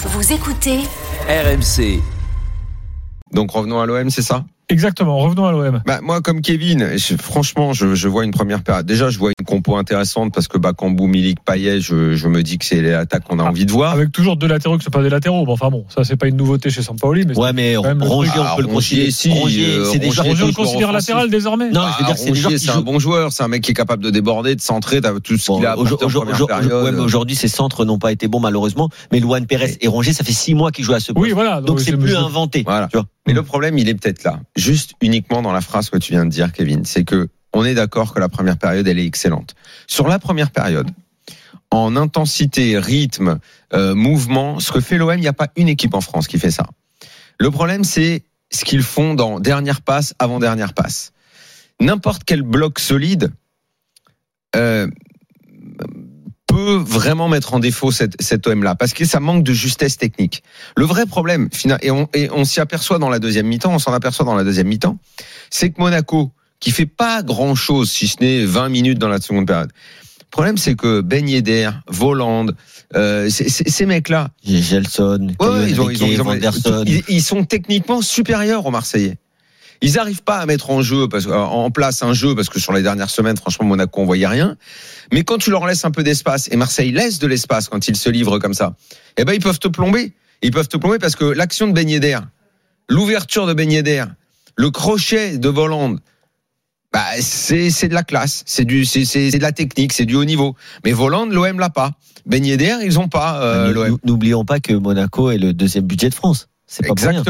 Vous écoutez RMC. Donc revenons à l'OM, c'est ça? Exactement, revenons à l'OM. bah, Moi, comme Kevin, je- franchement, je, je vois une première période. Déjà, je vois une compo intéressante parce que Bakambu, Milik, Payet, je, je me dis que c'est l'attaque qu'on a envie de voir. Avec toujours deux latéraux qui ne sont pas des latéraux. Bon, enfin bon, ça c'est pas une nouveauté chez Sampaoli, mais Ouais, mais Rongier, on peut le Ah, considérer. Rongier, si, Rongier, c'est des Rongier, on le considère latéral désormais. Non, je veux dire, c'est un bon joueur, c'est un mec qui est capable de déborder, de centrer, tout ce qu'il a aujourd'hui, ces centres n'ont pas été bons, malheureusement. Mais Luan Pérez et Rongier, ça fait six mois qu'ils jouent à ce poste. Oui, voilà. Donc c'est plus inventé. Voilà. Tu vois. Mais le problème, il est peut-être là. Juste uniquement dans la phrase que tu viens de dire, Kevin. C'est que on est d'accord que la première période, elle est excellente. Sur la première période, en intensité, rythme, euh, mouvement, ce que fait l'OM, il n'y a pas une équipe en France qui fait ça. Le problème, c'est ce qu'ils font dans dernière passe, avant dernière passe. N'importe quel bloc solide euh, peut vraiment mettre en défaut cette, cet OM-là, parce que ça manque de justesse technique. Le vrai problème, et on, et on s'y aperçoit dans la deuxième mi-temps, on s'en aperçoit dans la deuxième mi-temps, c'est que Monaco, qui fait pas grand-chose, si ce n'est 20 minutes dans la seconde période, le problème, c'est que Ben Yedder, Voland, euh, ces- mecs-là, Gelson, Ouais, ils, ils, ils- ils sont techniquement supérieurs aux Marseillais. Ils n'arrivent pas à mettre en jeu, parce, en place un jeu, parce que sur les dernières semaines, franchement, Monaco, on voyait rien. Mais quand tu leur laisses un peu d'espace, et Marseille laisse de l'espace quand ils se livrent comme ça, eh ben, ils peuvent te plomber. Ils peuvent te plomber parce que l'action de Ben Yedder, l'ouverture de Ben Yedder, le crochet de Voland, bah, c'est, c'est de la classe, c'est du, de la technique, c'est du haut niveau. Mais Voland, l'OM l'a pas. Ben Yedder, ils ont pas, euh. Nous- N'oublions pas que Monaco est le deuxième budget de France. C'est pas pour rien.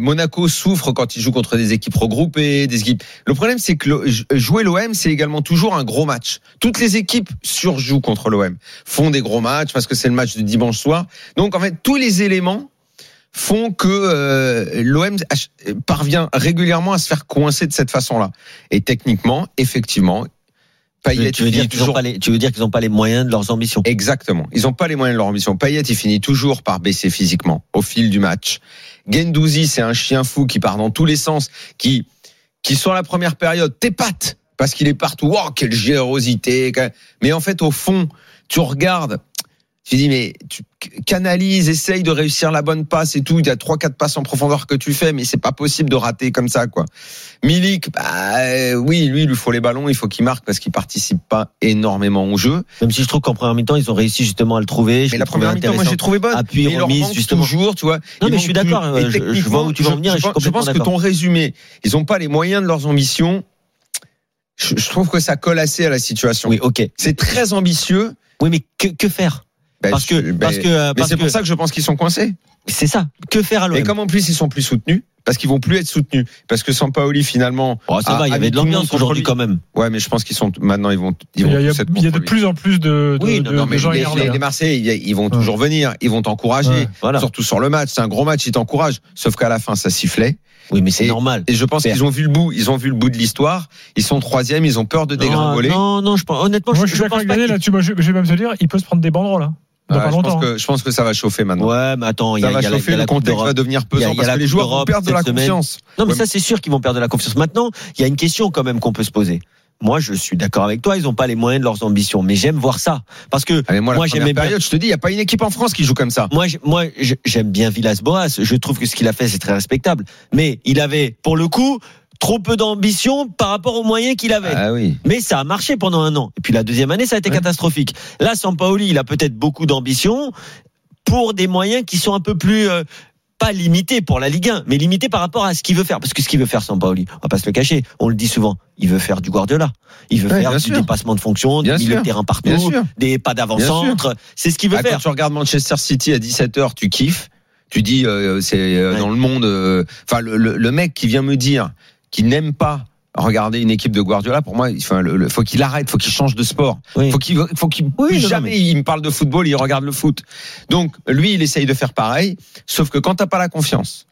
Monaco souffre quand il joue contre des équipes regroupées, des équipes. Le problème, c'est que jouer l'OM, c'est également toujours un gros match. Toutes les équipes surjouent contre l'OM, font des gros matchs parce que c'est le match de dimanche soir. Donc en fait, tous les éléments font que euh, l'OM parvient régulièrement à se faire coincer de cette façon-là. Et techniquement, effectivement, Payet Tu veux dire qu'ils n'ont pas les, tu veux dire qu'ils n'ont pas les moyens de leurs ambitions. Exactement. Ils n'ont pas les moyens de leur ambition. Payet, il finit toujours par baisser physiquement au fil du match. Gendouzi, c'est un chien fou qui part dans tous les sens, qui, qui sur la première période t'épate parce qu'il est partout. Oh, quelle générosité. Mais en fait, au fond, tu regardes, tu dis, mais tu canalises, essaye de réussir la bonne passe et tout. Il y a trois, quatre passes en profondeur que tu fais, mais c'est pas possible de rater comme ça, quoi. Milik, bah, euh, oui, lui, il lui faut les ballons, il faut qu'il marque parce qu'il participe pas énormément au jeu. Même si je trouve qu'en première mi-temps, ils ont réussi justement à le trouver. Je Mais la première mi-temps, moi, j'ai trouvé bonne. Appui, Mais remise, justement. toujours, tu vois. Non, mais je suis d'accord, euh, je- vois où tu veux en venir et je pense que ton résumé, ils n'ont pas les moyens de leurs ambitions. Je, trouve que ça colle assez à la situation. Oui, ok. C'est très ambitieux. Oui, mais que, que faire? Parce que, je- ben, parce que, euh, mais c'est pour ça que je pense qu'ils sont coincés. c'est ça. Que faire à l'OM Et comme en plus ils sont plus soutenus, parce qu'ils vont plus être soutenus, parce que Sampaoli finalement. Oh, ça a- va, il y avait de l'ambiance contre aujourd'hui lui. quand même. Ouais, mais je pense qu'ils sont maintenant ils vont ils Il vont y a, il y a- tous être il y a de plus en plus de, de, Oui, de- non, Non, de mais gens les, hein. les Marseillais, ils, vont toujours venir, ils vont t'encourager, Ouais. Voilà. surtout sur le match. C'est un gros match, ils t'encouragent. Sauf qu'à la fin, ça sifflait. Oui, mais c'est normal. Et je pense qu'ils ont vu le bout, ils ont vu le bout de l'histoire. Ils sont troisième, ils ont peur de dégringoler. non, non, je pense, honnêtement, Moi, je, je suis je d'accord pense avec pas Daniel qu'il- là-dessus. Je, je vais même se dire, il peut se prendre des banderoles. Là. Dans Ouais, pas je, pense longtemps. hein. que, je pense que ça va chauffer maintenant. Ouais, mais attends, il y a, va y a la- il y chauffer, a le la Coupe contexte va devenir Il y a- pesant il y a parce la que les joueurs vont perdre de la semaine. confiance. Non, mais Ouais, ça, c'est sûr qu'ils vont perdre de la confiance. Maintenant, il y a une question quand même qu'on peut se poser. Moi, je suis d'accord avec toi, ils n'ont pas les moyens de leurs ambitions, mais j'aime voir ça. Parce que Allez, moi, première bien. période, je te dis, il n'y a pas une équipe en France qui joue comme ça. Moi, moi, j'ai- j'aime bien Villas-Boas. Je trouve que ce qu'il a fait, c'est très respectable. Mais il avait, pour le coup, trop peu d'ambition par rapport aux moyens qu'il avait. Ah oui. Mais ça a marché pendant un an. Et puis la deuxième année, ça a été Ouais. catastrophique. Là, Sampaoli, il a peut-être beaucoup d'ambition pour des moyens qui sont un peu plus euh, pas limités pour la Ligue 1, mais limités par rapport à ce qu'il veut faire. Parce que ce qu'il veut faire, Sampaoli, on va pas se le cacher. On le dit souvent. Il veut faire du Guardiola. Il veut Ouais, faire du sûr. dépassement de fonction, du milieu de terrain partout, des pas d'avant-centre. C'est ce qu'il veut Ah, faire. quand tu regardes Manchester City à 17h, tu kiffes. Tu dis, euh, c'est euh, Ouais. dans le monde. euh, Enfin, le, le- le mec qui vient me dire qu'il n'aime pas regarder une équipe de Guardiola. Pour moi, enfin, le, le- faut qu'il arrête, faut qu'il change de sport. Oui. Faut qu'il, faut qu'il Oui, plus jamais mais- il me parle de football, il regarde le foot. Donc lui, il essaye de faire pareil. Sauf que quand t'as pas la confiance,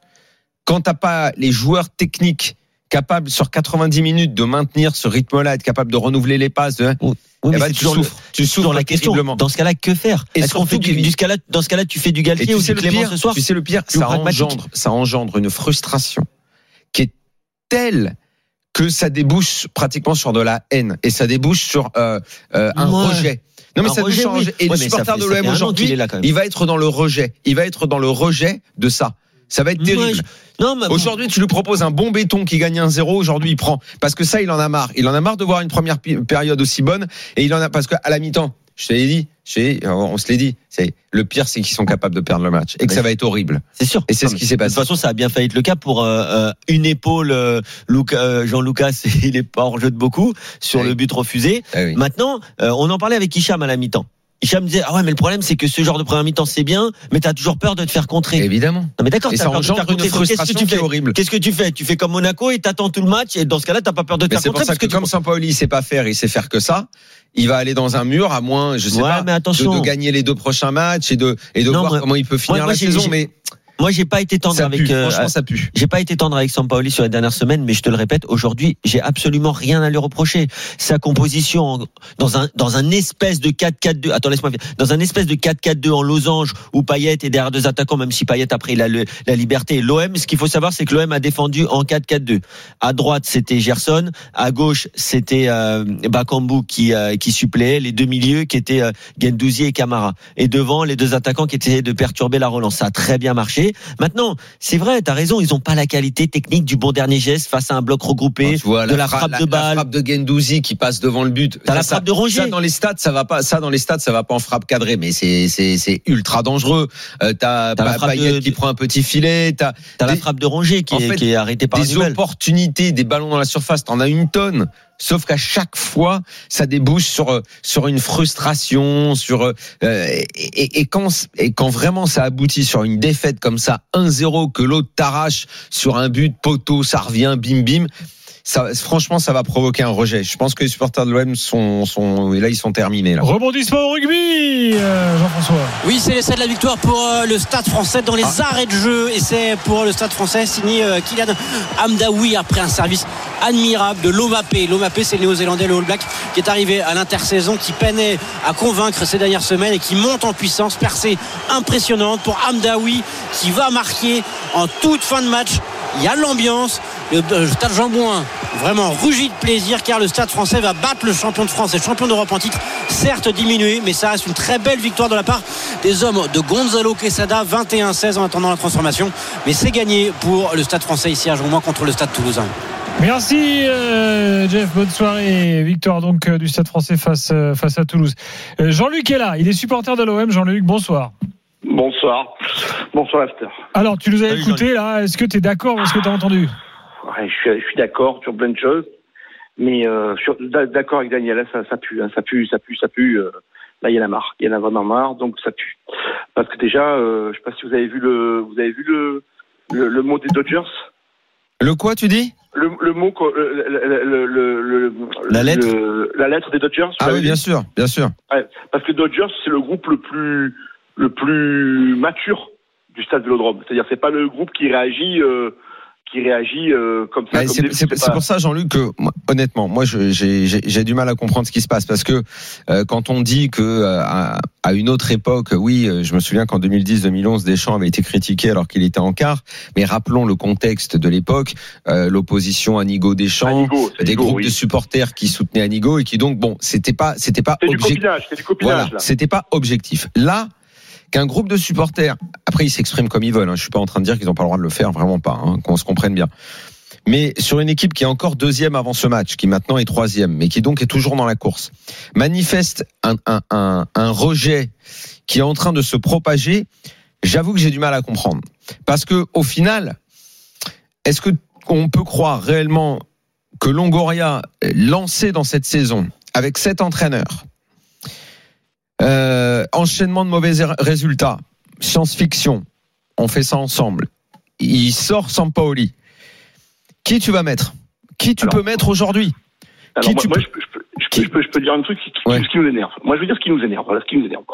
quand t'as pas les joueurs techniques capables sur 90 minutes de maintenir ce rythme-là, être capable de renouveler les passes, de, Oui, eh ben, tu souffres, tu souffres la question. Dans ce cas-là, que faire? Et Est-ce qu'on fait du, du ce cas-là, dans ce cas-là, tu fais du Galtier tu ou sais du le Clément pire, ce soir? tu sais le pire, ça engendre, ça engendre une frustration qui telle que ça débouche pratiquement sur de la haine et ça débouche sur euh, euh, un Ouais. rejet. Non mais Un ça débouche rejet, un oui. Et Ouais, le supporter de l'OM aujourd'hui, même. il va être dans le rejet. Il va être dans le rejet de ça. Ça va être terrible. je- Aujourd'hui, tu lui proposes un bon béton qui gagne un zéro. Aujourd'hui, il prend parce que ça, il en a marre. Il en a marre de voir une première période aussi bonne et il en a parce qu'à la mi-temps, je te l'ai dit, dit, on se l'est dit. C'est le pire, c'est qu'ils sont capables de perdre le match et que ça va être horrible. c'est sûr. Et c'est ce qui s'est De toute passé. façon, ça a bien failli être le cas pour euh, euh, une épaule. euh, euh, Jean-Lucas, il est pas hors jeu de beaucoup sur Oui. le but refusé. Ah oui. Maintenant, euh, on en parlait avec Hicham à la mi-temps. Hicham disait ah ouais mais le problème c'est que ce genre de première mi-temps c'est bien mais t'as toujours peur de te faire contrer. Évidemment. Non mais d'accord. T'as peur de te faire engendre une contrer. Donc, qu'est-ce que frustration tu fais horrible. Qu'est-ce que tu fais Tu fais comme Monaco et t'attends tout le match et dans ce cas-là t'as pas peur de te Mais faire c'est pour contrer ça parce que, que, comme. Sampaoli, il sait pas faire, il sait faire que ça. Il va aller dans un mur, à moins, je sais Ouais, pas, mais de, attention. de gagner les deux prochains matchs et de et de Non, voir moi- comment il peut finir moi, la saison. Mais Moi j'ai pas été tendre ça avec. pue. euh, Franchement, ça pue. J'ai pas été tendre avec Sampaoli sur les dernières semaines, mais je te le répète, aujourd'hui, j'ai absolument rien à lui reprocher. Sa composition dans un dans un espèce de 4-4-2. Attends, laisse-moi. Dans un espèce de 4-4-2 en losange où Payet est derrière deux attaquants, même si Payet après il a le- la liberté. L'OM, ce qu'il faut savoir, c'est que l'OM a défendu en 4-4-2. À droite, c'était Gerson. À gauche, c'était euh, Bakambu qui euh, qui suppléait les deux milieux qui étaient euh, Gendouzi et Camara. Et devant, les deux attaquants qui essayaient de perturber la relance. Ça a très bien marché. Maintenant, c'est vrai, t'as raison, ils ont pas la qualité technique du bon dernier geste face à un bloc regroupé, Tu vois, de la fra- frappe la- de la balle. frappe de Gendouzi qui passe devant le but. T'as la Ça, frappe de Rongier. Ça dans les stats, ça va pas. Ça dans les stats, ça va pas en frappe cadrée, mais c'est c'est c'est ultra dangereux. Euh, t'as la Payet de- qui prend un petit filet. T'as T'as la frappe de Rongier qui, en est, fait, qui est arrêtée par des opportunités, des ballons dans la surface. T'en as une tonne. Sauf qu'à chaque fois, ça débouche sur euh, sur une frustration, sur euh, et- et quand et quand vraiment ça aboutit sur une défaite comme ça, 1-0 que l'autre t'arrache sur un but poteau, ça revient, bim bim. Ça, franchement, ça va provoquer un rejet. Je pense que les supporters de l'OM sont, sont, et là, ils sont terminés, là. Rebondissement au rugby, euh, Jean-François. Oui, c'est l'essai de la victoire pour euh, le Stade français dans les Ah. arrêts de jeu. Et c'est pour le Stade français signé euh, Kylian Amdaoui après un service admirable de Lomapé. Lomapé, c'est le néo-zélandais, le All Black, qui est arrivé à l'intersaison, qui peinait à convaincre ces dernières semaines et qui monte en puissance. Percée impressionnante pour Amdaoui qui va marquer en toute fin de match. Il y a l'ambiance. Le, Stade Jean-Bouin vraiment rugit de plaisir car le Stade français va battre le champion de France et champion d'Europe en titre. Certes diminué, mais ça reste une très belle victoire de la part des hommes de Gonzalo Quesada, 21-16 en attendant la transformation. Mais c'est gagné pour le Stade français ici à Jean-Bouin contre le Stade toulousain. Merci euh, Jeff, bonne soirée. Victoire donc euh, du Stade français face, euh, face à Toulouse. Jean-Luc est là, il est supporter de l'OM. Jean-Luc, bonsoir. Bonsoir. Bonsoir, After. Alors, tu nous as écouté là, est-ce que tu es d'accord avec ce que tu as entendu? Ouais, je suis, d'accord sur plein de choses, mais euh, d'accord avec Daniel, ça, ça pue, hein, ça pue, ça pue, ça pue. euh, là, il y en a marre, il y en a vraiment marre, donc ça pue. Parce que déjà, euh, je sais pas si vous avez vu le, vous avez vu le, le, le mot des Dodgers, Le quoi, tu dis? le, le mot, le, le, le, le- le- La lettre le- la lettre des Dodgers. Ah oui, bien sûr, bien sûr. Ouais, parce que Dodgers, c'est le groupe le plus, le plus mature du stade Vélodrome. C'est-à-dire, c'est pas le groupe qui réagit, euh, qui réagit euh, comme ça. C'est pas- pour ça, Jean-Luc, que moi, honnêtement, moi, j'ai du mal à comprendre ce qui se passe parce que euh, quand on dit que euh, à, à une autre époque, oui, euh, je me souviens qu'en 2010-2011, Deschamps avait été critiqué alors qu'il était en quart, mais rappelons le contexte de l'époque, euh, l'opposition à Nigo Deschamps, Anigo, des groupes oui. de supporters qui soutenaient Anigo et qui donc bon, c'était pas, c'était pas c'était pas objectif. Là, qu'un groupe de supporters, après ils s'expriment comme ils veulent, hein, je suis pas en train de dire qu'ils n'ont pas le droit de le faire, vraiment pas, hein, qu'on se comprenne bien. Mais sur une équipe qui est encore deuxième avant ce match, qui maintenant est troisième, mais qui donc est toujours dans la course, manifeste un, un, un, rejet qui est en train de se propager, j'avoue que j'ai du mal à comprendre. Parce que au final, est-ce que on peut croire réellement que Longoria, lancé dans cette saison, avec cet entraîneur, euh, enchaînement de mauvais er- résultats, science-fiction, on fait ça ensemble. Il sort Sampaoli. Qui tu vas mettre? Qui tu Alors- peux mettre aujourd'hui? Qui moi, tu moi, peux- je, peux- je peux- je peux, je peux- je peux dire un truc qui, qui- Ouais. ce qui nous énerve. Moi, je veux dire ce qui nous énerve. Voilà, ce qui nous énerve.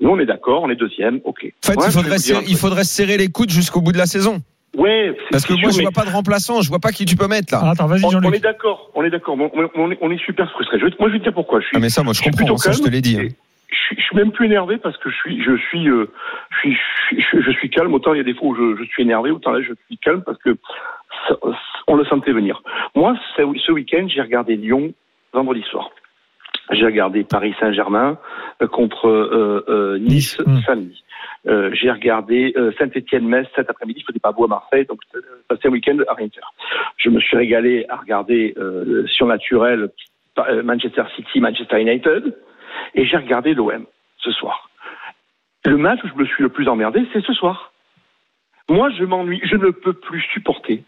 Nous, on est d'accord, on est deuxième, ok. En fait, il, faudrait serrer, il truc. faudrait serrer les coudes jusqu'au bout de la saison. Ouais, Parce que moi, sûr, je mais vois pas de remplaçant. Je vois pas qui tu peux mettre là. Ah, Attends, vas-y on, on est d'accord, on est d'accord. On, on- on est, super vais- moi, je vais te dire pourquoi. Je suis, Ah, mais ça, moi, je je comprends. Ça, je te l'ai dit. hein. et Je suis, je suis même plus énervé parce que je suis, je suis, euh, je suis, je suis, je suis calme. Autant il y a des fois où je, je suis énervé, autant là je suis calme parce que ça- on le sentait venir. Moi, ce, week-end, j'ai regardé Lyon vendredi soir. J'ai regardé Paris Saint-Germain euh, contre euh, euh, Nice hum. samedi. Euh, j'ai regardé Saint-Étienne-Metz cet après-midi. Il faisait pas beau à Marseille, donc passé un week-end à rien faire. Je me suis régalé à regarder euh, surnaturel Manchester City, Manchester United, et j'ai regardé l'OM ce soir. Le match où je me suis le plus emmerdé, c'est ce soir. Moi, je m'ennuie, je ne peux plus supporter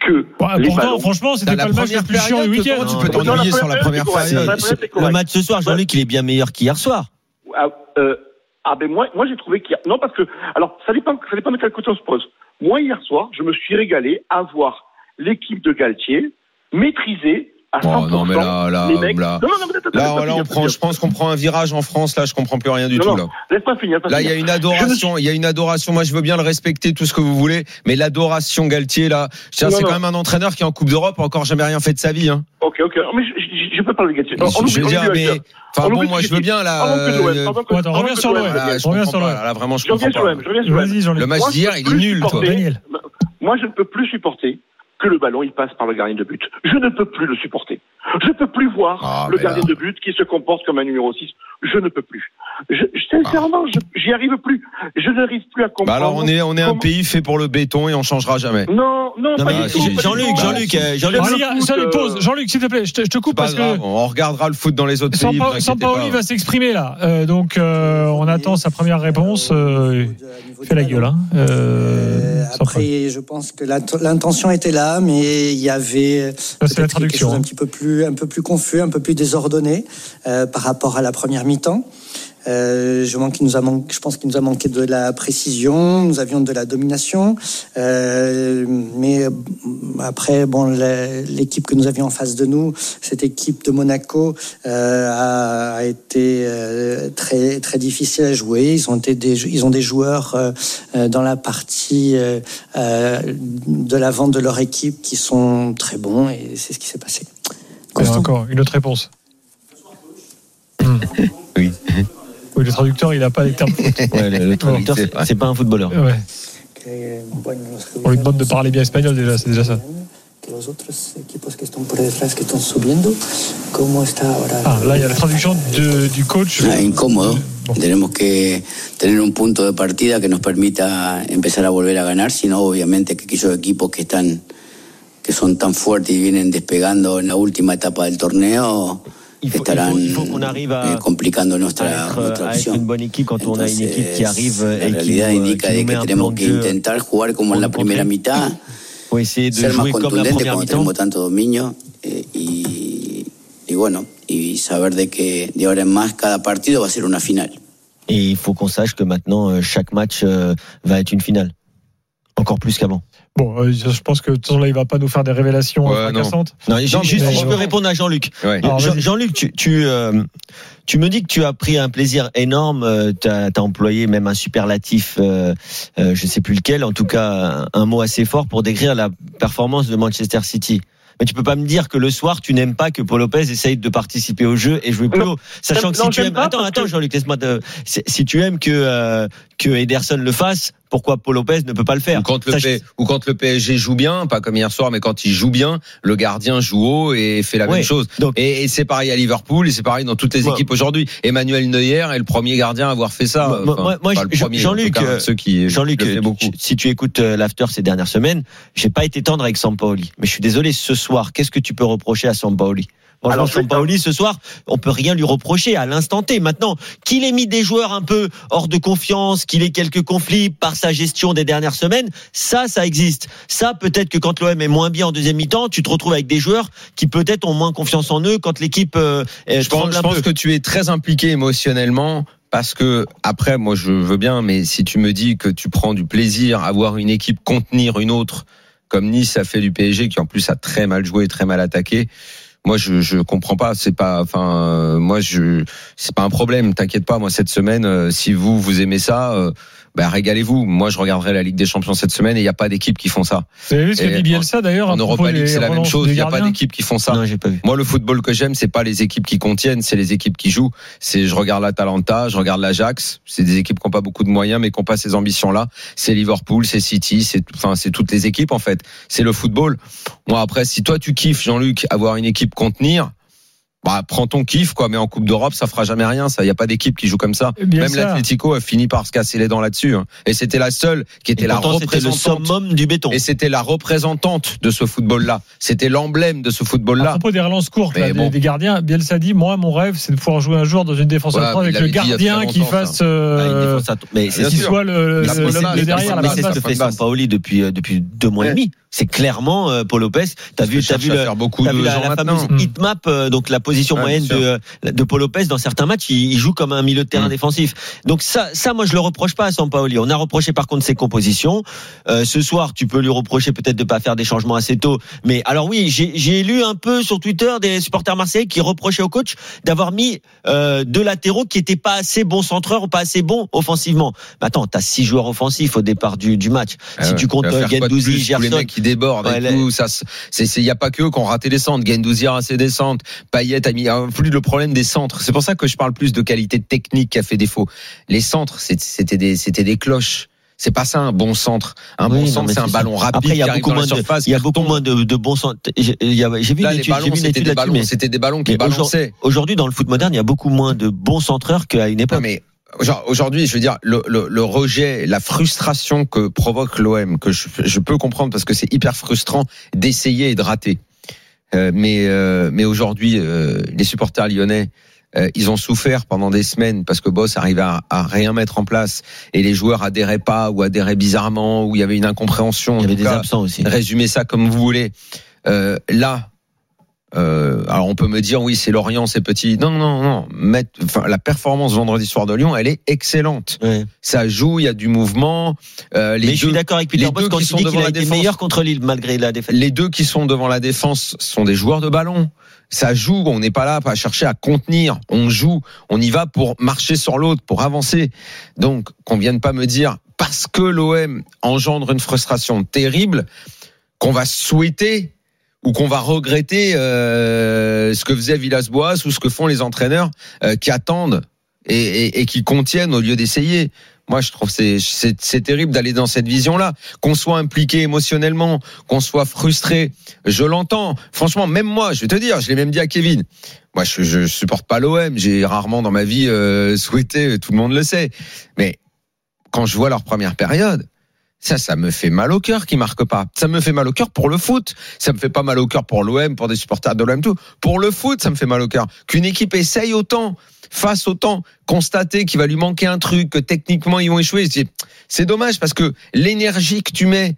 que Ouais, les pourtant, ballons. franchement, c'était pas la le match le première plus chiant du week-end. tu peux t'ennuyer sur la première correct. Le match ce soir, Jean-Luc, il est bien meilleur qu'hier soir. Ah, euh, ah ben moi, moi j'ai trouvé qu'il y a... Non, parce que... Alors, ça dépend, ça dépend de quel côté on se pose. Moi, hier soir, je me suis régalé à voir l'équipe de Galtier maîtriser à 100% Oh, non, mais là, là, mecs. là. Non, non, non, mais attends, Là, là, on finir, prend, je pense qu'on prend un virage en France. Là, je comprends plus rien du Non, tout. Là, Laisse-moi finir. laisse-moi là, il y a finir. une adoration. Il y a une adoration. Moi, je veux bien le respecter, tout ce que vous voulez, mais l'adoration Galtier, là, c'est quand même un entraîneur qui est en Coupe d'Europe, encore jamais rien fait de sa vie. Hein. Ok, ok. Mais je, je, je peux parler de Galtier. On- je veux dire, mais, enfin On bon, moi, je veux bien là. Euh, reviens sur l'OM, Reviens comprends sur pas, l'OM. là, vraiment, je comprends pas. je reviens sur l'OM. Vas-y, Jean-Luc. Le match d'hier, il est nul, Daniel. Moi, je ne peux plus supporter que le ballon il passe par le gardien de but. Je ne peux plus le supporter. Je ne peux plus voir Ah, le gardien là. de but qui se comporte comme un numéro 6. Je ne peux plus. Je, je- sincèrement, je j'y arrive plus. Je n'arrive plus à comprendre. Bah alors, on est, on est un pays fait pour le béton et on changera jamais. Non, non, Non, pas du tout, Jean-Luc. Jean-Luc, euh, Jean-Luc, Ah, Jean-Luc, euh, pause. Jean-Luc, s'il te plaît, je te, je te C'est coupe parce grave, que on regardera le foot dans les autres pays. inquiétez Sampaoli pas. va s'exprimer là. Euh, donc, euh, on attend sa première réponse. Euh, il fait la gueule. Hein. Après, je pense que l'int- l'intention était là, mais il y avait la peut-être quelque chose un petit peu plus, un peu plus confus, un peu plus désordonné euh, par rapport à la première mi-temps. Euh, je, manque, il nous a manqué, je pense qu'il nous a manqué de la précision, nous avions de la domination, euh, mais euh, après, bon, l'équipe que nous avions en face de nous, cette équipe de Monaco, euh, a, a été euh, très très difficile à jouer. Ils ont été des, ils ont des joueurs dans la partie de l'avant de leur équipe qui sont très bons et c'est ce qui s'est passé. Encore une autre réponse. Hmm. Oui. Oui, le traducteur, il n'a pas les termes. Ouais, le, le traducteur, C'est pas un footballeur. Ouais. On lui demande de parler bien espagnol déjà, c'est déjà ça. Que los otros equipos que están por detrás, que están subiendo, ¿cómo está ahora? Ah, là, il y a la traduction de- du coach. Ah, incómodo. Bon. Tenemos que tener un punto de partida que nos permita empezar a volver a ganar, sino obviamente que aquellos equipos que están que son tan fuertes y vienen despegando en la última etapa del torneo estarán il faut- il faut qu'on arrive à- eh, complicando À nuestra, être, nuestra à être opción. une bonne équipe quand on a une Entonces, équipe qui arrive la et qui realidad nous, euh, indica qui de nous met que un tenemos plan que de jeu intentar jugar como pour en la nous primera contrer. mitad, pour essayer de ser más jouer comme la contundente première cuando mi-temps. tenemos tanto dominio eh, y, y bueno, y saber de que de ahora en más cada partido va a ser una final. Et il faut qu'on sache que maintenant, euh, chaque match euh, va être une finale. Encore plus qu'avant. Bon, euh, je pense que de toute façon, là, il va pas nous faire des révélations Ouais, euh, fracassantes. Non, ju- Non, juste mais- si je peux répondre à Jean-Luc. Ouais. Jean-Luc, tu, tu, euh, tu me dis que tu as pris un plaisir énorme. Tu as, employé même un superlatif, euh, euh, je sais plus lequel, en tout cas un, un mot assez fort pour décrire la performance de Manchester City. Mais tu peux pas me dire que le soir tu n'aimes pas que Paul Lopez essaye de participer au jeu et jouer plus Non. haut, sachant que Non, si tu aimes, attends, attends, que- Jean-Luc, laisse-moi te, si si tu aimes que euh, que Ederson le fasse, pourquoi Paul Lopez ne peut pas le faire Ou quand, le Sache- P- ou quand le PSG joue bien, pas comme hier soir, mais quand il joue bien, le gardien joue haut et fait la Ouais. même chose. Donc- et et c'est pareil à Liverpool et c'est pareil dans toutes les Moi- équipes aujourd'hui. Emmanuel Neuer est le premier gardien à avoir fait ça. Moi- Jean-Luc, euh, ceux qui Jean-Luc, euh, si tu écoutes euh, l'after ces dernières semaines, j'ai pas été tendre avec Sampaoli. Mais je suis désolé, ce soir, qu'est-ce que tu peux reprocher à Sampaoli? Franchement, Sampaoli, ce soir, on peut rien lui reprocher à l'instant T. Maintenant, qu'il ait mis des joueurs un peu hors de confiance, qu'il ait quelques conflits par sa gestion des dernières semaines, ça, ça existe. Ça, peut-être que quand l'OM est moins bien en deuxième mi-temps, tu te retrouves avec des joueurs qui peut-être ont moins confiance en eux quand l'équipe euh, Je pense, je pense que tu es très impliqué émotionnellement parce que après, moi, je veux bien, mais si tu me dis que tu prends du plaisir à voir une équipe contenir une autre comme Nice a fait du PSG, qui en plus a très mal joué, très mal attaqué. Moi, je je comprends pas. C'est pas, enfin, euh, moi, je c'est pas un problème. T'inquiète pas. Moi, cette semaine, euh, si vous vous aimez ça, euh, bah, régalez-vous. Moi, je regarderai la Ligue des Champions cette semaine et il n'y a pas d'équipe qui font ça. Vous avez vu ce que dit Bielsa d'ailleurs En Europa League, c'est la même chose. Il n'y a pas d'équipe qui font ça. Non, j'ai pas vu. Moi, le football que j'aime, c'est pas les équipes qui contiennent, c'est les équipes qui jouent. C'est, je regarde l'Atalanta, je regarde l'Ajax. C'est des équipes qui n'ont pas beaucoup de moyens, mais qui n'ont pas ces ambitions-là. C'est Liverpool, c'est City, c'est, enfin, c'est toutes les équipes, en fait. C'est le football. Moi, après, si toi, tu kiffes, Jean-Luc, avoir une équipe contenir, bah, prends ton kiff, quoi. Mais en Coupe d'Europe, ça fera jamais rien, ça. Il n'y a pas d'équipe qui joue comme ça. Eh bien Même l'Atlético a fini par se casser les dents là-dessus. hein. Et c'était la seule qui était Et la pourtant, c'était le représentante. summum du béton. Et c'était la représentante de ce football-là. C'était l'emblème de ce À football-là. propos des relances courtes là, des- bon. des, gardiens, Bielsa dit moi mon rêve c'est de pouvoir jouer un jour dans une défense à trois mais avec le y gardien qui fasse euh, ça. Mais qui sûr. soit le, le- le- derrière mais c'est ce que fait. Sampaoli depuis euh, depuis deux mois et demi. C'est clairement euh, Paul Lopez. T'as vu, t'as vu à la, fameuse heatmap, euh, donc la position Ouais, moyenne de, euh, de Paul Lopez dans certains matchs, il, il joue comme un milieu de terrain Mm. défensif. Donc ça, ça, moi je le reproche pas à Sampaoli. On a reproché par contre ses compositions. Euh, ce soir, tu peux lui reprocher peut-être de pas faire des changements assez tôt. Mais alors oui, j'ai lu un peu sur Twitter des supporters marseillais qui reprochaient au coach d'avoir mis euh, deux latéraux qui étaient pas assez bons centreurs ou pas assez bons offensivement. Mais attends, t'as six joueurs offensifs au départ du, du match. Ah si ouais. tu comptes Gendouzi, les Gerson, mecs qui débordent Ouais, et là- tout, ça, se- c'est, c'est, y a pas que eux qui ont raté les centres. Gendouzi a raté des centres. Payet a mis, a plus le problème des centres. C'est pour ça que je parle plus de qualité technique qui a fait défaut. Les centres, c'était des, c'était des cloches. C'est pas ça un bon centre. Un Oui, bon centre, c'est un ballon rapide Après, il y a beaucoup moins de, surface. il y a beaucoup moins de, de bons centres. J'ai vu Là, une étude, ballons, c'était des ballons, c'était des ballons qui balançaient. Aujourd'hui, dans le foot moderne, il y a beaucoup moins de bons centreurs qu'à une Non, époque. mais aujourd'hui, je veux dire, le, le, le rejet, la frustration que provoque l'OM, que je, je peux comprendre parce que c'est hyper frustrant d'essayer et de rater. Euh, mais euh, mais aujourd'hui, euh, les supporters lyonnais, euh, ils ont souffert pendant des semaines parce que Boss arrivait à, à rien mettre en place et les joueurs adhéraient pas ou adhéraient bizarrement ou il y avait une incompréhension. il y avait des cas, absents aussi. Résumez ça comme vous voulez. Euh, là, euh, alors on peut me dire oui c'est Lorient c'est petit. Non non non. Enfin, la performance vendredi soir de Lyon elle est excellente. Ouais. Ça joue, il y a du mouvement. Euh, les Mais je suis deux, d'accord avec Peter les deux quand qui sont devant la défense. meilleur contre Lille malgré la défaite. les deux qui sont devant la défense sont des joueurs de ballon. Ça joue, on n'est pas là à chercher à contenir. On joue, on y va pour marcher sur l'autre, pour avancer. Donc, qu'on vienne pas me dire parce que l'OM engendre une frustration terrible qu'on va souhaiter ou qu'on va regretter euh, ce que faisait Villas-Boas ou ce que font les entraîneurs euh, qui attendent et, et- et qui contiennent au lieu d'essayer. Moi, je trouve c'est c'est terrible d'aller dans cette vision-là, qu'on soit impliqué émotionnellement, qu'on soit frustré. Je l'entends. Franchement, même moi, je vais te dire, je l'ai même dit à Kevin. Moi, je, je supporte pas l'OM. J'ai rarement dans ma vie euh, souhaité. Tout le monde le sait. Mais quand je vois leur première période, ça, ça me fait mal au cœur qu'ils marquent pas. Ça me fait mal au cœur pour le foot. Ça me fait pas mal au cœur pour l'OM, pour des supporters de l'OM, tout. Pour le foot, ça me fait mal au cœur. Qu'une équipe essaye autant, fasse autant, constater qu'il va lui manquer un truc, que techniquement ils vont échouer. C'est- dommage parce que l'énergie que tu mets,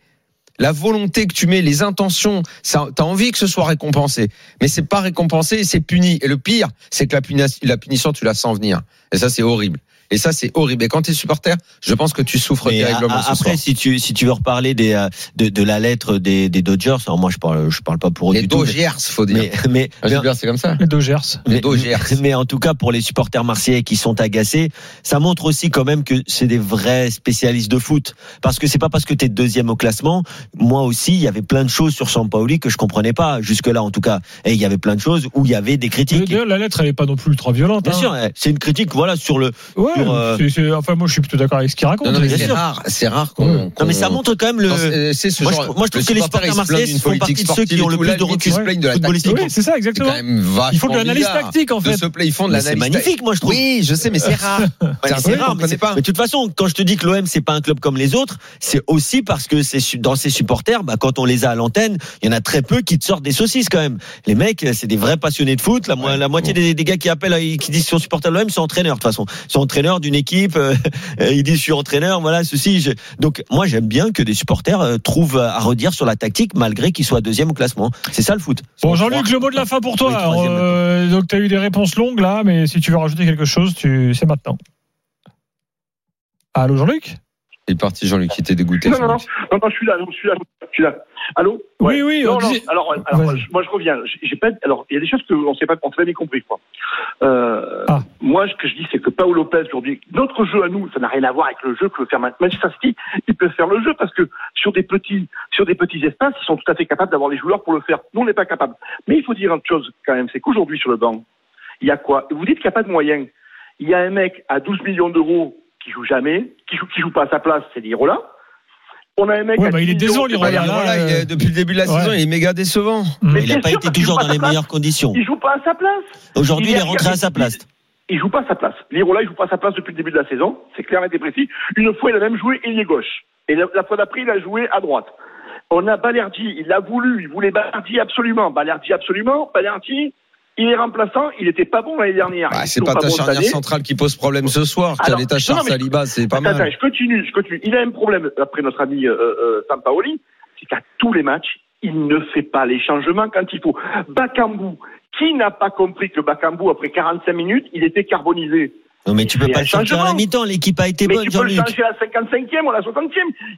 la volonté que tu mets, les intentions, ça, t'as envie que ce soit récompensé. Mais c'est pas récompensé, c'est puni. Et le pire, c'est que la punition, tu la sens venir. Et ça, c'est horrible. Et ça, c'est horrible. Et quand tu es supporter, je pense que tu souffres Mais terriblement ce après, soir. si tu si tu veux reparler des euh, de, de la lettre des, des Dodgers, alors moi je parle je parle pas pour eux Les du tout. Dodgers, faut dire. Mais mais, Ah, c'est comme ça. Les Dodgers. mais, Les Dodgers. mais en tout cas pour les supporters marseillais qui sont agacés, ça montre aussi quand même que c'est des vrais spécialistes de foot. Parce que c'est pas parce que tu es deuxième au classement. Moi aussi, il y avait plein de choses sur Sampaoli que je comprenais pas jusque là en tout cas. Et il y avait plein de choses où il y avait des critiques. La lettre, elle est pas non plus ultra violente. Bien hein. sûr, eh, c'est une critique voilà sur le Ouais, sur, euh, c'est- c'est- enfin, moi, je suis plutôt d'accord avec ce qu'il raconte. Non, non, mais bien c'est sûr. rare, c'est rare qu'on. Non qu'on- mais ça montre quand même le Non, c'est- c'est ce Moi, je genre- moi, je trouve le que les supporter, supporters marseillais font partie de ceux qui ont le plus de recul qui se plaignent de la tactique. Oui, c'est ça, exactement. Ils font de l'analyse tactique, en de fait. Ils font de l'analyse. c'est magnifique, moi je trouve. Oui, je sais, mais c'est rare. Ouais, C'est rare, mais, connaît c'est- pas. mais de toute façon, quand je te dis que l'OM c'est pas un club comme les autres, c'est aussi parce que c'est dans ses supporters, bah, quand on les a à l'antenne, il y en a très peu qui te sortent des saucisses quand même. Les mecs, c'est des vrais passionnés de foot. La, mo- la moitié des, des gars qui appellent, euh, qui disent qu'ils sont supporters de l'OM, sont entraîneurs de toute façon. Ils sont entraîneurs d'une équipe. euh, ils disent je suis entraîneur, voilà ceci. je- Donc moi j'aime bien que des supporters euh, trouvent à redire sur la tactique malgré qu'ils soient deuxième au classement. C'est ça le foot. Bon, Jean-Luc, le mot de la fin pour toi. Oui, Euh, donc, tu as eu des réponses longues là, mais si tu veux rajouter quelque chose, tu... c'est maintenant. Allô, Jean-Luc? Il est parti, Jean-Luc, qui était dégoûté. Non, non, non, non, non, je suis là, je suis là, je suis là. Allô Oui, oui, Non, on alors, alors moi, je, moi, je reviens. J'ai pas, alors, il y a des choses qu'on sait pas, qu'on s'avait bien compris, quoi. Euh, Ah. Moi, ce que je dis, c'est que Paolo Lopez, aujourd'hui, notre jeu à nous, ça n'a rien à voir avec le jeu que veut faire Manchester City. Ils peuvent faire le jeu parce que sur des petits, sur des petits espaces, ils sont tout à fait capables d'avoir les joueurs pour le faire. Nous, on n'est pas capable. Mais il faut dire une chose, quand même, c'est qu'aujourd'hui, sur le banc, il y a quoi? Vous dites qu'il n'y a pas de moyens. Il y a un mec à 12 millions d'euros qui joue jamais, qui joue, qui joue pas à sa place, c'est Lirola. On a un mec Ouais, bah, il 10 est décevant, millions, Lirola, c'est pas- là, Lirola, il est- depuis le début de la ouais. saison, il est méga décevant. Mais Il n'a pas sûr, été toujours dans les place. meilleures conditions. Il joue pas à sa place. Aujourd'hui, il est rentré à sa place. Il joue pas à sa place. Lirola, il joue pas à sa place depuis le début de la saison. C'est clair et précis. Une fois, il a même joué ailier gauche. Et la, la fois d'après, il a joué à droite. On a Balerdi. Il l'a voulu. Il voulait Balerdi absolument. Balerdi absolument. Balerdi, il est remplaçant. Il était pas bon l'année dernière. Bah, c'est sont pas ta charnière centrale qui pose problème ce soir. T'as ta non, char non, mais- Saliba, c'est pas Attends, attends, mal. je continue, je continue. Il a un problème, après notre ami euh, euh, Sampaoli, c'est qu'à tous les matchs, il ne fait pas les changements quand il faut. Bakambu, qui n'a pas compris que Bakambu, après 45 minutes, il était carbonisé? Non, mais tu peux pas le sortir à la mi-temps. L'équipe a été Mais bonne, tu peux le changer à la 55e ou à la 60e.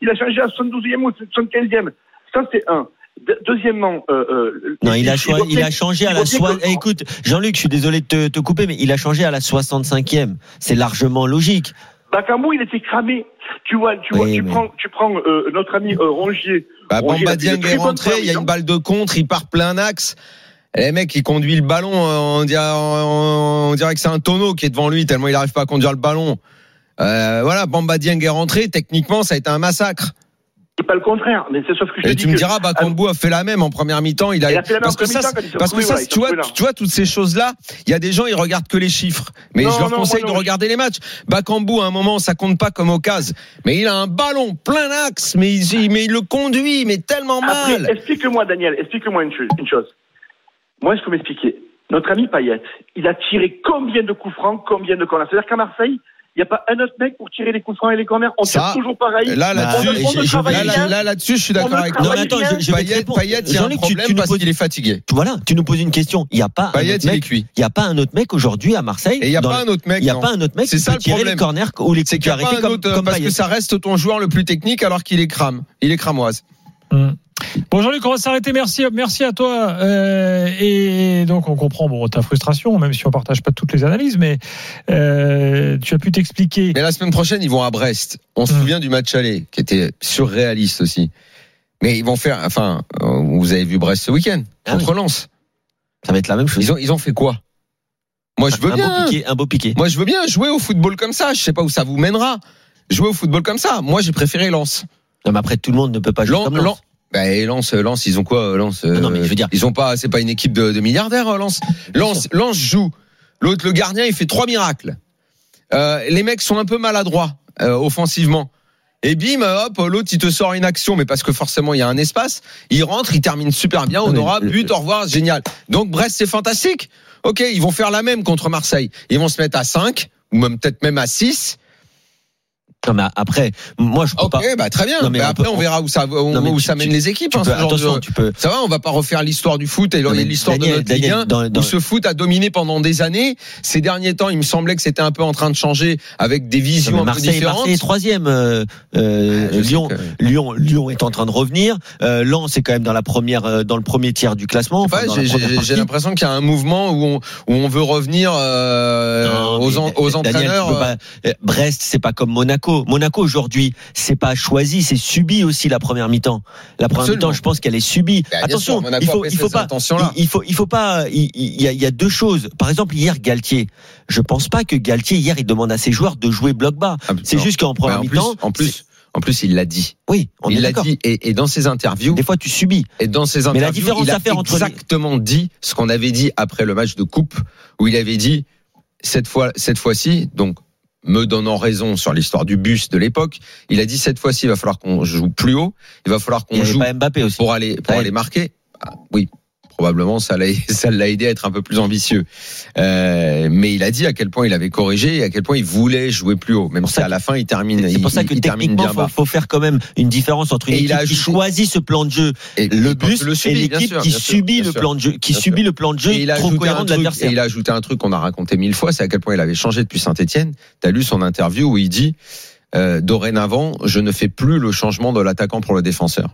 Il a changé à la 72e ou à la 75e. Ça, c'est un. De- deuxièmement, euh, euh, Non, il a, il choi- faut il a changé à la Eh, Écoute, Jean-Luc, je suis désolé de te, te couper, mais il a changé à la 65e. C'est largement logique. Bakambu, il était cramé. Tu vois, tu, vois, tu mais- prends, tu prends euh, notre ami euh, Rongier. Bah, Rongier, est rentré, il y a une balle de contre, il part plein axe. Et les mecs, il conduit le ballon, euh, on dirait, on dirait que c'est un tonneau qui est devant lui, tellement il n'arrive pas à conduire le ballon. Euh, voilà, Bamba Dieng est rentré, techniquement, ça a été un massacre. C'est pas le contraire, mais c'est sauf que je Et dis tu me que- diras, Bakambu a fait la même en première mi-temps. Il a, Il a fait la même en parce que ça, il parce que ça, il tu vois, tu vois toutes ces choses-là. Il y a des gens, ils regardent que les chiffres. Mais Non, je leur non, conseille de non. regarder les matchs. Bakambu, à un moment, ça compte pas comme occasion. Mais il a un ballon plein axe, mais il, mais il le conduit, mais tellement Après, mal. explique-moi, Daniel, explique-moi une chose, une chose. Moi, je peux m'expliquer. Notre ami Payet, il a tiré combien de coups francs, combien de corners? C'est-à-dire qu'à Marseille, il n'y a pas un autre mec pour tirer les coups francs et les corners. On tire toujours pareil. Là, là-dessus, je- suis d'accord avec toi. attends, Payet, il y a un problème tu nous parce poses- qu'il est fatigué. Voilà, tu nous poses une question. Il n'y a pas un Payet, autre il est mec. cuit. Il n'y a pas un autre mec aujourd'hui à Marseille. Et il n'y a pas un autre mec. Il n'y a pas un autre mec C'est qui ça peut le tirer les corners ou les C'est coups qu'il n'y a pas arrêtés un comme, parce que ça reste ton joueur le plus technique alors qu'il est crame. Il est cramoise. Hum. Bon Jean-Luc, on va s'arrêter. Merci, merci à toi. Euh, et donc on comprend bon ta frustration, même si on partage pas toutes les analyses, mais euh, tu as pu t'expliquer. Mais la semaine prochaine, ils vont à Brest. On se Hmm. souvient du match aller, qui était surréaliste aussi. Mais ils vont faire, enfin, euh, vous avez vu Brest ce week-end, Ah contre Lens. Ça va être la même chose. Ils ont, ils ont fait quoi? Moi, je veux un bien. beau piqué, un beau piqué. Moi, je veux bien jouer au football comme ça. Je sais pas où ça vous mènera. Jouer au football comme ça. Moi, j'ai préféré Lens. Non, mais après, tout le monde ne peut pas jouer Lens, comme Lens. Lens- bah, euh, ils ont quoi, euh, Lens euh, Non, mais je veux dire- Ils ont pas, c'est pas une équipe de, de milliardaires, Lens. Lens, Lens joue. L'autre, le gardien, il fait trois miracles. Euh, les mecs sont un peu maladroits euh, offensivement. Et bim, hop, l'autre il te sort une action, mais parce que forcément il y a un espace. Il rentre, il termine super bien, Non, honorable, le- but, au revoir, génial. Donc Brest c'est fantastique. Ok, ils vont faire la même contre Marseille. Ils vont se mettre à 5 ou même peut-être même à 6 Non, mais après, moi, je peux Ok, pas. bah très bien. Non, mais mais on après peut- on verra où ça, où, Non, où tu- ça mène tu- les équipes. hein, peux- ce genre attention, de- tu peux. Ça va, on va pas refaire l'histoire du foot et Non, l'histoire de notre Ligue Daniel, 1 dans- dans- où ce foot a dominé pendant des années. Ces derniers temps, il me semblait que c'était un peu en train de changer avec des Non, visions mais un peu Marseille, différentes. Marseille troisième. euh, euh, Ah, sais Lyon, que- Lyon, Lyon est en train de revenir. Euh, Lens est quand même dans la première, euh, dans le premier tiers du classement. Enfin, la j'ai- l'impression qu'il y a un mouvement où on, où on veut revenir euh, Non, aux, aux entraîneurs. euh, euh, Brest, c'est pas comme Monaco. Monaco aujourd'hui, c'est pas choisi, c'est subi aussi la première mi-temps. La première mi-temps, je pense qu'elle est subie. Bah, Attention, sûr, il faut, il faut pas, il, il faut, il faut pas. Il, il y a, il y a deux choses. Par exemple, hier Galtier. Je pense pas que Galtier hier il demande à ses joueurs de jouer bloc bas. ah, C'est juste qu'en première plus, mi-temps, en plus, en plus, il l'a dit. oui, on il l'a dit et, et dans ses interviews, Des fois, tu subis. et dans ses Mais interviews, la différence il a à faire entre les- exactement dit ce qu'on avait dit après le match de coupe, où il avait dit cette fois, cette fois-ci, donc me donnant raison sur l'histoire du bus de l'époque, il a dit cette fois-ci, il va falloir qu'on joue plus haut, il va falloir qu'on joue Mbappé aussi. pour aller pour Ouais. aller marquer. Ah, oui, probablement ça l'a ça l'a aidé à être un peu plus ambitieux. Euh, mais il a dit à quel point il avait corrigé et à quel point il voulait jouer plus haut, même si à la fin il termine. C'est il- pour ça que il techniquement, bien faut, faire quand même une différence entre une Et il équipe a qui choisit ce plan de jeu, Et le il bus, le et subit, bien l'équipe qui subit le plan de jeu, qui subit le plan de jeu Et il a trop ajouté cohérent un de truc, et il a ajouté un truc qu'on a raconté mille fois, c'est à quel point il avait changé depuis Saint-Etienne. T'as lu son interview où il dit, euh, dorénavant, je ne fais plus le changement de l'attaquant pour le défenseur.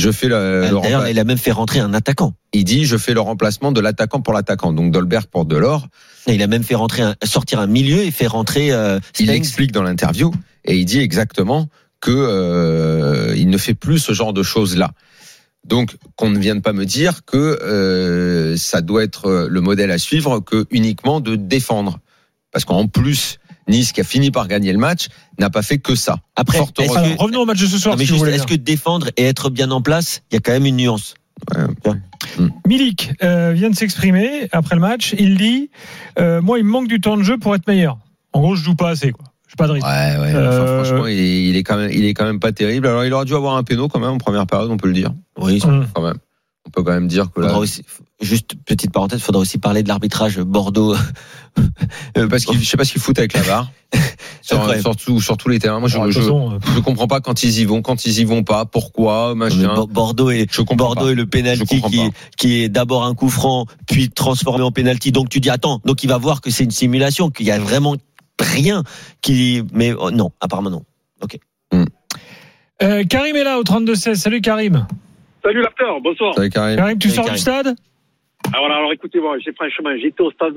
Je fais le, le D'ailleurs, il a même fait rentrer un attaquant. il dit je fais le remplacement de l'attaquant pour l'attaquant. Donc Dolberg pour Delors. Et il a même fait rentrer un, sortir un milieu et fait rentrer euh, Il Stengs. l'explique dans l'interview et il dit exactement que euh, il ne fait plus ce genre de choses là. Donc qu'on ne vienne pas me dire que euh, ça doit être le modèle à suivre que uniquement de défendre, parce qu'en plus Nice qui a fini par gagner le match n'a pas fait que ça. Après, revenons au match de ce soir. Si vous juste, voulez est-ce que défendre et être bien en place, il y a quand même une nuance. Milik euh, vient de s'exprimer après le match. Il dit euh, Moi, il me manque du temps de jeu pour être meilleur. En gros, je joue pas assez. Quoi. Je pas de rythme. Ouais, ouais. Euh, enfin, franchement, il est, il est quand même, il est quand même pas terrible. Alors, il aurait dû avoir un péno quand même en première période, on peut le dire. Oui, Hum. Quand même. On peut quand même dire que là, faudra aussi, juste petite parenthèse, il faudra aussi parler de l'arbitrage Bordeaux. Euh, parce qu'il, je sais pas ce qu'ils foutent avec la barre. sur, sur, tout- sur tous les terrains. Moi, je, façon, euh, je comprends pas quand ils y vont, quand ils y vont pas, pourquoi, machin. Bo- Bordeaux et Je comprends Bordeaux pas. et le penalty qui, est d'abord un coup franc puis transformé en penalty. Donc tu dis attends, donc il va voir que c'est une simulation, qu'il y a vraiment rien qui mais oh, non, apparemment non. euh, Karim est là au 32-16. Salut Karim. Salut l'acteur, bonsoir. Salut, Karim. Karim, tu Salut, sors Karim. du stade? Ah, voilà, alors écoutez, moi, j'ai franchement, j'étais au stade.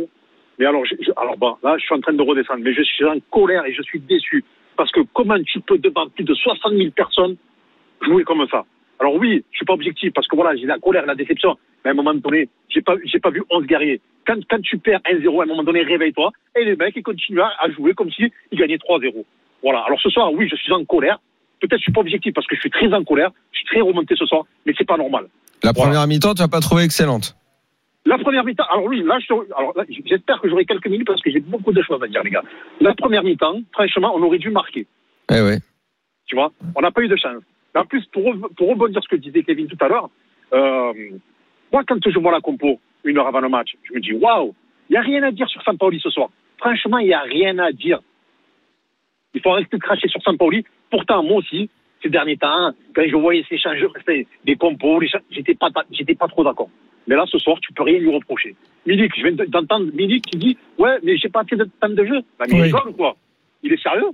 Mais alors, je, alors bon, là, je suis en train de redescendre, mais je suis en colère et je suis déçu. Parce que comment tu peux, devant plus de 60 000 personnes, jouer comme ça? Alors oui, je suis pas objectif, parce que voilà, j'ai la colère, la déception. Mais à un moment donné, j'ai pas, j'ai pas vu 11 guerriers. Quand, quand tu perds 1-0, à un moment donné, réveille-toi. Et les mecs, ils continuent à jouer comme s'ils gagnaient 3-0. Voilà. Alors ce soir, oui, je suis en colère. Peut-être je suis pas objectif parce que je suis très en colère. Je suis très remonté ce soir, mais c'est pas normal. La première mi-temps, tu n'as pas trouvé excellente. La première mi-temps, alors oui, là, je- j'espère que j'aurai quelques minutes parce que j'ai beaucoup de choses à dire, les gars. La première mi-temps, franchement, on aurait dû marquer. Eh ouais. Tu vois, on n'a pas eu de chance. En plus, pour, pour rebondir sur ce que disait Kevin tout à l'heure, euh, moi, quand je vois la compo une heure avant le match, je me dis waouh, il n'y a rien à dire sur Sampaoli ce soir. Franchement, il n'y a rien à dire. Il faut arrêter de cracher sur Sampaoli. Pourtant, moi aussi, ces derniers temps, quand je voyais ces changements, des compos, j'étais pas, j'étais pas trop d'accord. Mais là, ce soir, tu peux rien lui reprocher. Milik, je viens d'entendre Milik qui dit, ouais, mais j'ai pas assez de temps de jeu. Bah, mais Oui. il rigole ou quoi? Il est sérieux?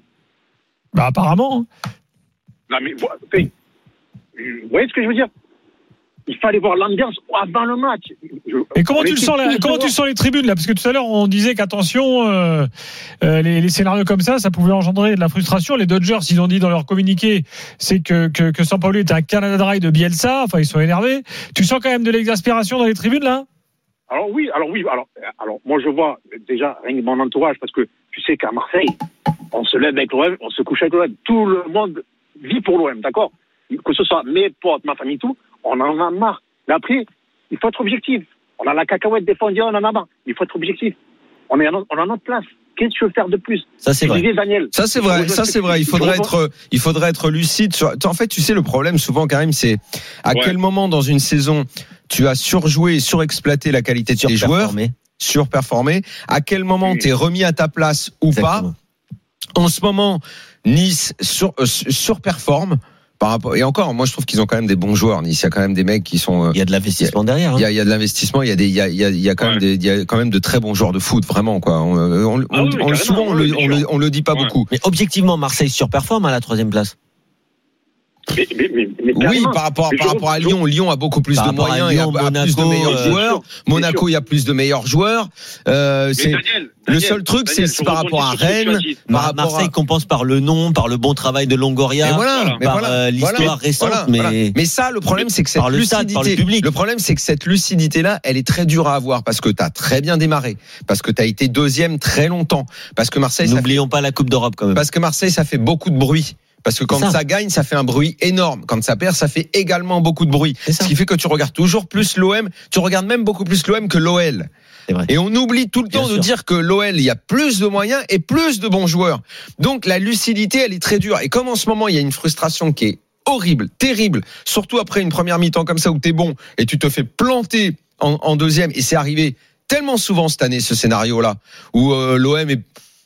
Bah apparemment. Non, mais enfin, vous voyez ce que je veux dire? Il fallait voir l'ambiance avant le match. Je- Et comment tu le sens là tous Comment dehors. tu sens les tribunes là? Parce que tout à l'heure on disait qu'attention, euh, euh, les, les scénarios comme ça, ça pouvait engendrer de la frustration. Les Dodgers, ils ont dit dans leur communiqué, c'est que que, que Sampaoli était un Canada Dry de Bielsa. Enfin, ils sont énervés. Tu sens quand même de l'exaspération dans les tribunes là? Alors oui, alors oui, alors, alors moi je vois déjà rien que mon entourage, parce que tu sais qu'à Marseille, on se lève avec l'OM, on se couche avec l'OM. Tout le monde vit pour l'OM, d'accord? Que ce soit mes potes, ma famille, tout, on en a marre. Mais après, il faut être objectif. On a la cacahuète défendue, on en a marre. Il faut être objectif. On est à notre, on est à notre place. Qu'est-ce que tu veux faire de plus? Ça c'est Tu vrai. Daniel. Ça c'est vrai, ça ce c'est vrai. tu Il faudrait être, il faudrait être lucide. Sur... En fait, tu sais le problème souvent, Karim, c'est à Ouais. quel moment dans une saison tu as surjoué, et surexploité la qualité de tes joueurs, Surperformé. surperformé. À quel moment Oui. t'es remis à ta place ou Exactement. pas En ce moment, Nice sur, euh, surperforme par rapport. Et encore, moi je trouve qu'ils ont quand même des bons joueurs. Nice, il y a quand même des mecs qui sont. euh, Il y a de l'investissement derrière. hein. il y a, il y a de l'investissement, il y a des, il y a, il y a, il y a quand même des, il y a quand même de très bons joueurs de foot, vraiment quoi. On, euh, on, Ah on- oui, on- carrément, souvent on, le, on, le, sûr. on le dit pas Ouais. beaucoup. Mais objectivement, Marseille surperforme à la troisième place. Mais, mais, mais, mais Oui, par rapport, par rapport à Lyon, Lyon a beaucoup plus Par de moyens, il y a, plus de Monaco, meilleurs euh, joueurs. Monaco, il y a plus de meilleurs joueurs. Euh, Mais c'est Daniel, le seul truc, c'est par rapport à Rennes, par rapport Marseille à. compense par le nom, par le bon travail de Longoria, voilà, par euh, l'histoire voilà, récente, voilà, mais ça, le problème, c'est que cette Par le stade, par le lucidité, public. le problème, c'est que cette lucidité-là, elle est très dure à avoir parce que tu as très bien démarré, parce que tu as été deuxième très longtemps, parce que Marseille, fait n'oublions pas la Coupe d'Europe quand même. Parce que Marseille, ça fait beaucoup de bruit. Parce que quand ça. ça. gagne, ça fait un bruit énorme. Quand ça perd, ça fait également beaucoup de bruit. C'est ça. Ce qui fait que tu regardes toujours plus l'OM. Tu regardes même beaucoup plus l'OM que l'OL. C'est vrai. Et on oublie tout le Bien temps de dire que l'OL, il y a plus de moyens et plus de bons joueurs. Donc la lucidité, elle est très dure. Et comme en ce moment, il y a une frustration qui est horrible, terrible, surtout après une première mi-temps comme ça où t'es bon et tu te fais planter en, en deuxième. Et c'est arrivé tellement souvent cette année, ce scénario-là, où euh, l'OM est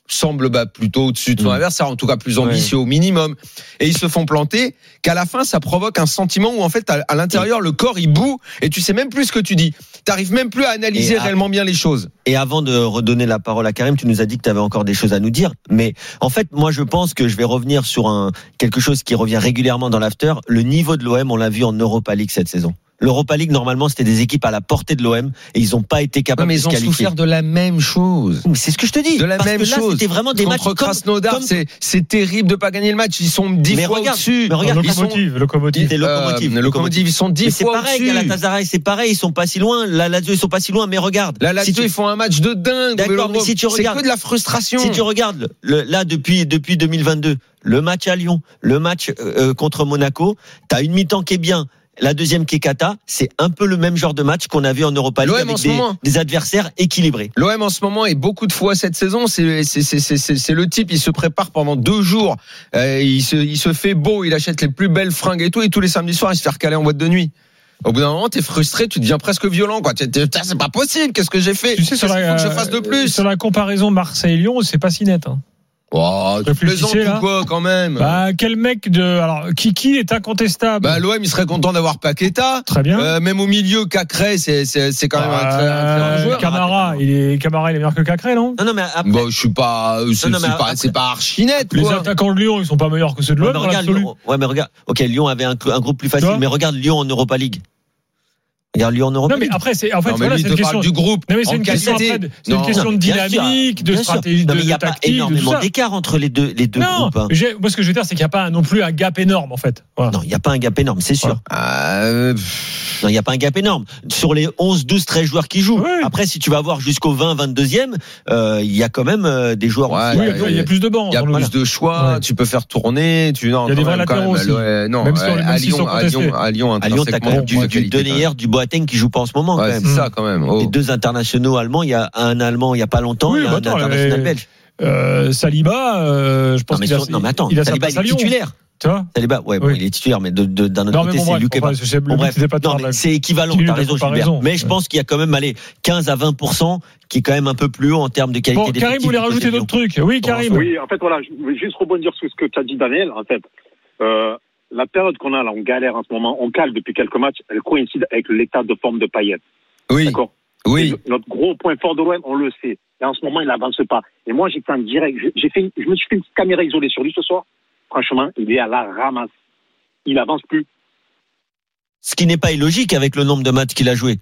semble bah, plutôt au-dessus de son Mm. adversaire, en tout cas plus ambitieux au minimum, et ils se font planter, qu'à la fin ça provoque un sentiment où en fait à, à l'intérieur le corps il boue et tu sais même plus ce que tu dis. T'arrives même plus à analyser à- réellement bien les choses. Et avant de redonner la parole à Karim, tu nous as dit que tu avais encore des choses à nous dire. Mais en fait, moi, je pense que je vais revenir sur un quelque chose qui revient régulièrement dans l'after. Le niveau de l'OM, on l'a vu en Europa League cette saison. L'Europa League, normalement, c'était des équipes à la portée de l'OM et ils n'ont pas été Non, capables mais de ils se ont qualifier. souffert de la même chose. Mais C'est ce que je te dis. De la Parce même que là, chose. c'était vraiment des matchs Contre comme- Krasnodar, comme- c'est c'est terrible de pas gagner le match. Ils sont dix Mais fois regarde, au-dessus. mais regarde, ils sont Locomotive, locomotive. C'était locomotive. euh, locomotive, ils sont Mais dix c'est fois pareil, au-dessus. Galatasaray, c'est pareil, ils sont pas si loin. La Lazio, ils sont pas si loin, mais regarde. La Si Lazio, tu- ils font un match de dingue. D'accord, mais si tu c'est regardes- que de la frustration. Si tu regardes le, là depuis depuis 2022, le match à Lyon, le match euh, contre Monaco, t'as une mi-temps qui est bien. La deuxième qui est cata, c'est un peu le même genre de match qu'on a vu en Europa League L'OM en avec ce des, moment. des adversaires équilibrés. L'OM en ce moment et beaucoup de fois cette saison, c'est le type. Il se prépare pendant deux jours. Euh, il se il se fait beau. Il achète les plus belles fringues et tout. Et tous les samedis soirs, il se fait recaler en boîte de nuit. Au bout d'un moment, t'es frustré, tu deviens presque violent. Quoi. C'est pas possible. Qu'est-ce que j'ai fait? Tu sais, sur la, faut que je fasse de plus? sur la comparaison Marseille-Lyon, c'est pas si net. Hein. Oh, tu plaisantes ou quoi quand même Bah, quel mec de. Alors, Kiki est incontestable. Bah, l'OM, il serait content d'avoir Paqueta. Très bien. Euh, même au milieu, Cacré, c'est c'est c'est quand même un très, un très bon joueur. Camara, il est, Camara, il est meilleur que Cacré, non? Non non mais après, Bon, je suis pas, c'est pas, pas archi net, Les quoi. attaquants de Lyon, ils sont pas meilleurs que ceux de ouais, l'OM mais dans regarde. Lyon, ouais, mais regarde. Ok, Lyon avait un, un groupe plus facile, mais regarde Lyon en Europa League. Regarde Lyon en Europa Non, mais après, c'est en fait, Non, voilà, c'est une question. du groupe. Non, mais c'est une question de- c'est une Non. question de Bien sûr, dynamique, de stratégie, Non, de, mais il n'y a pas énormément d'écart entre les deux les deux Non, groupes. hein. j'ai- moi ce que je veux dire, c'est qu'il n'y a pas non plus un gap énorme en fait. Voilà. Non, il n'y a pas un gap énorme, c'est sûr. Euh, Non, il n'y a pas un gap énorme. Sur les 11, 12, 13 joueurs qui jouent. Oui. Après, si tu vas voir jusqu'au 20, 22e, euh, il y a quand même euh, des joueurs. Ouais, aussi. Oui, il y a plus de bancs. Il y a plus de choix, Ouais. tu peux faire tourner, tu non, Il y a des vrais latéraux aussi. non, Même si- ouais, même à Lyon, à. Lyon, à Lyon, À Lyon, t'as quand même du, du Denayer, du Boateng qui joue pas en ce moment. Ouais, quand même. c'est ça quand même. Oh. Les deux internationaux allemands, il y a un allemand il y a pas longtemps, Oui, il y a bah un attends, international les- belge. Euh, Saliba, euh, je pense Non mais, qu'il a, non, mais attends, il a sa Saliba il est titulaire. Tu vois Saliba, ouais, bon, Oui. il est titulaire, mais de- de- d'un autre Non, mais côté, bon, c'est enfin, Eba. c'est- Bon, de mais la- c'est équivalent, t'as raison, Gilbert. Mais je Ouais. pense qu'il y a quand même, allez, 15 à 20%, qui est quand même un peu plus haut en termes de qualité Bon, Karim voulait rajouter de d'autres trucs? Oui, Karim. Oui, en fait, voilà, je voulais juste rebondir sur ce que tu as dit, Daniel. En fait, euh, la période qu'on a là, on galère en ce moment, on cale depuis quelques matchs, elle coïncide avec l'état de forme de Payet. Oui, D'accord oui. Et Notre gros point fort de l'OM, on le sait. Et en ce moment, il n'avance pas. Et moi, j'étais en direct. J'ai fait, je me suis fait une petite caméra isolée sur lui ce soir. Franchement, il est à la ramasse. Il avance plus. Ce qui n'est pas illogique avec le nombre de matchs qu'il a joué.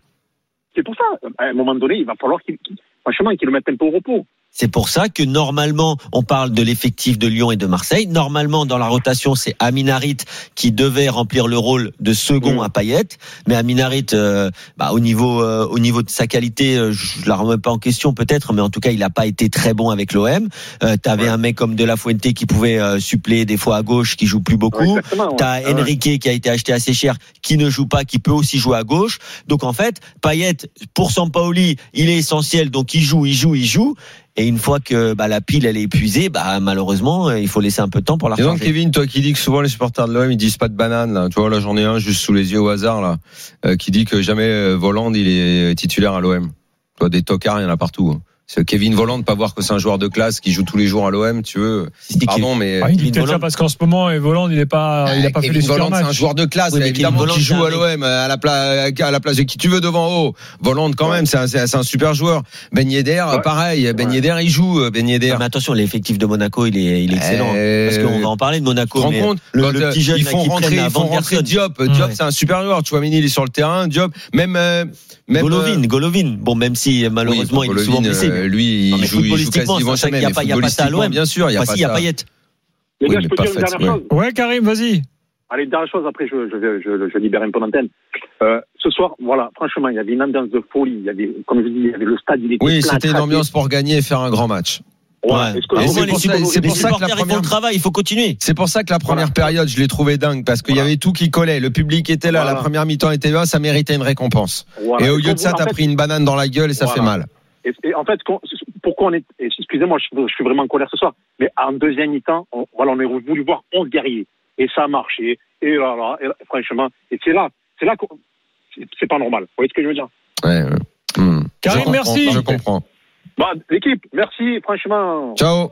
C'est pour ça. À un moment donné, il va falloir qu'il, qu'il- franchement, qu'il le mette un peu au repos. C'est pour ça que normalement, on parle de l'effectif de Lyon et de Marseille. Normalement, dans la rotation, c'est Aminarit qui devait remplir le rôle de second Mm. à Payet. Mais Aminarit, euh, bah, au niveau euh, au niveau de sa qualité, euh, je la remets pas en question peut-être, mais en tout cas, il n'a pas été très bon avec l'OM. Euh, T'avais Ouais. un mec comme De La Fuente qui pouvait suppléer des fois à gauche, qui joue plus beaucoup. Ouais. T'as Ah ouais. Enrique qui a été acheté assez cher, qui ne joue pas, qui peut aussi jouer à gauche. Donc en fait, Payet pour Sampaoli, il est essentiel, donc il joue, il joue, il joue. Et une fois que bah, la pile elle est épuisée, bah malheureusement, euh, il faut laisser un peu de temps pour la Et donc recharger. Kevin, toi qui dis que souvent les supporters de l'OM ils disent pas de banane là, tu vois là j'en ai un juste sous les yeux au hasard là, euh, qui dit que jamais euh, Voland il est titulaire à l'OM. Toi des tocards il y en a partout. hein. Kevin Voland de pas voir que c'est un joueur de classe qui joue tous les jours à l'OM, tu veux. Pardon mais Ah, il dit Kevin parce qu'en ce moment, et Voland, il n'est pas, il a Ah, pas fait Kevin super Voland, c'est un joueur de classe, Oui, mais évidemment, Kevin Volland, qui joue à l'OM à la place à la place de qui tu veux devant haut. Voland quand même, c'est un, un- super joueur. Ben Yedder, Ouais. pareil. Ben Ouais. Yedder, il joue. Ben Yedder. Non, mais attention, l'effectif de Monaco, il est, il est excellent. Euh, Parce qu'on va en parler de Tu Monaco. te rends mais compte le, quand, le euh, petit jeune ils font qui rentrer, ils font rentrer. Diop. Ouais. Diop, c'est un super joueur. Tu vois, Mini, il est sur le terrain. Diop, même euh, même Golovin, euh, Golovin. Bon, même si malheureusement il est souvent blessé. Euh, lui, Non, il mais joue, il joue quasiment jamais. qu'il y a pas- il y a pas ça à l'OM. Bien sûr, il y a Enfin, pas si, il y a ça. Payet. Les Oui, gars, mais je peux pas dire une facile, dernière ouais. chose Ouais, Karim, vas-y. Allez, dernière chose, après je, je, vais- je, je libère un peu l'antenne. Euh, ce soir, voilà, franchement, il y avait une ambiance de folie. Il y avait, comme je dis, il y avait le stade, il était Oui, c'était une ambiance pour gagner et faire un grand match. Ouais. C'est pour ça- pour les ça que la première- le travail, il faut continuer. C'est pour ça que la première Voilà. période, je l'ai trouvé dingue parce qu'il y avait tout qui collait. Le public était là, Voilà. la première mi-temps était là, ça méritait une récompense. voilà. Et au lieu de ça, t'as pris une banane dans la gueule et ça Voilà. fait mal. Et, et en fait, qu'on- pourquoi on est. Excusez-moi, je, je suis vraiment en colère ce soir. Mais en deuxième mi-temps, on, voilà, on a voulu voir 11 guerriers. Et ça a marché. Et voilà, et franchement, et c'est là, c'est là qu'on. c'est- pas normal. Vous voyez ce que je veux dire? Ouais, ouais. Hmm. Karim, Je merci. Je comprends. Bah, L'équipe, merci, franchement. Ciao.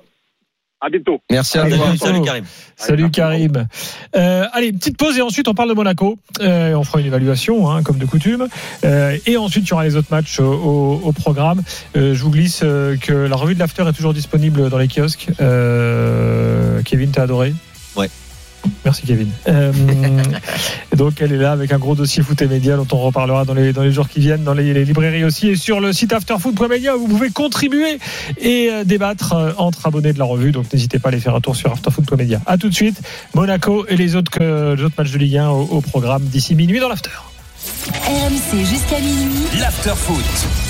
À bientôt. Merci à. Salut Karim. Salut Karim. Euh, allez, petite pause et ensuite on parle de Monaco. Euh, on fera une évaluation, hein, comme de coutume. Euh, et ensuite, il y aura les autres matchs au, au- au programme. Euh, je vous glisse euh, que la revue de l'after est toujours disponible dans les kiosques. Euh, Kevin, t'as adoré? Ouais. Merci Kevin. Euh, donc elle est là avec un gros dossier foot et médias dont on reparlera dans les, dans les jours qui viennent, dans les, les librairies aussi et sur le site afterfoot.media où vous pouvez contribuer et euh, débattre euh, entre abonnés de la revue. Donc n'hésitez pas à aller faire un tour sur afterfoot.media. À tout de suite, Monaco et les autres, que- les autres matchs de Ligue 1 au, au programme d'ici minuit dans l'after. RMC jusqu'à minuit. L'after foot.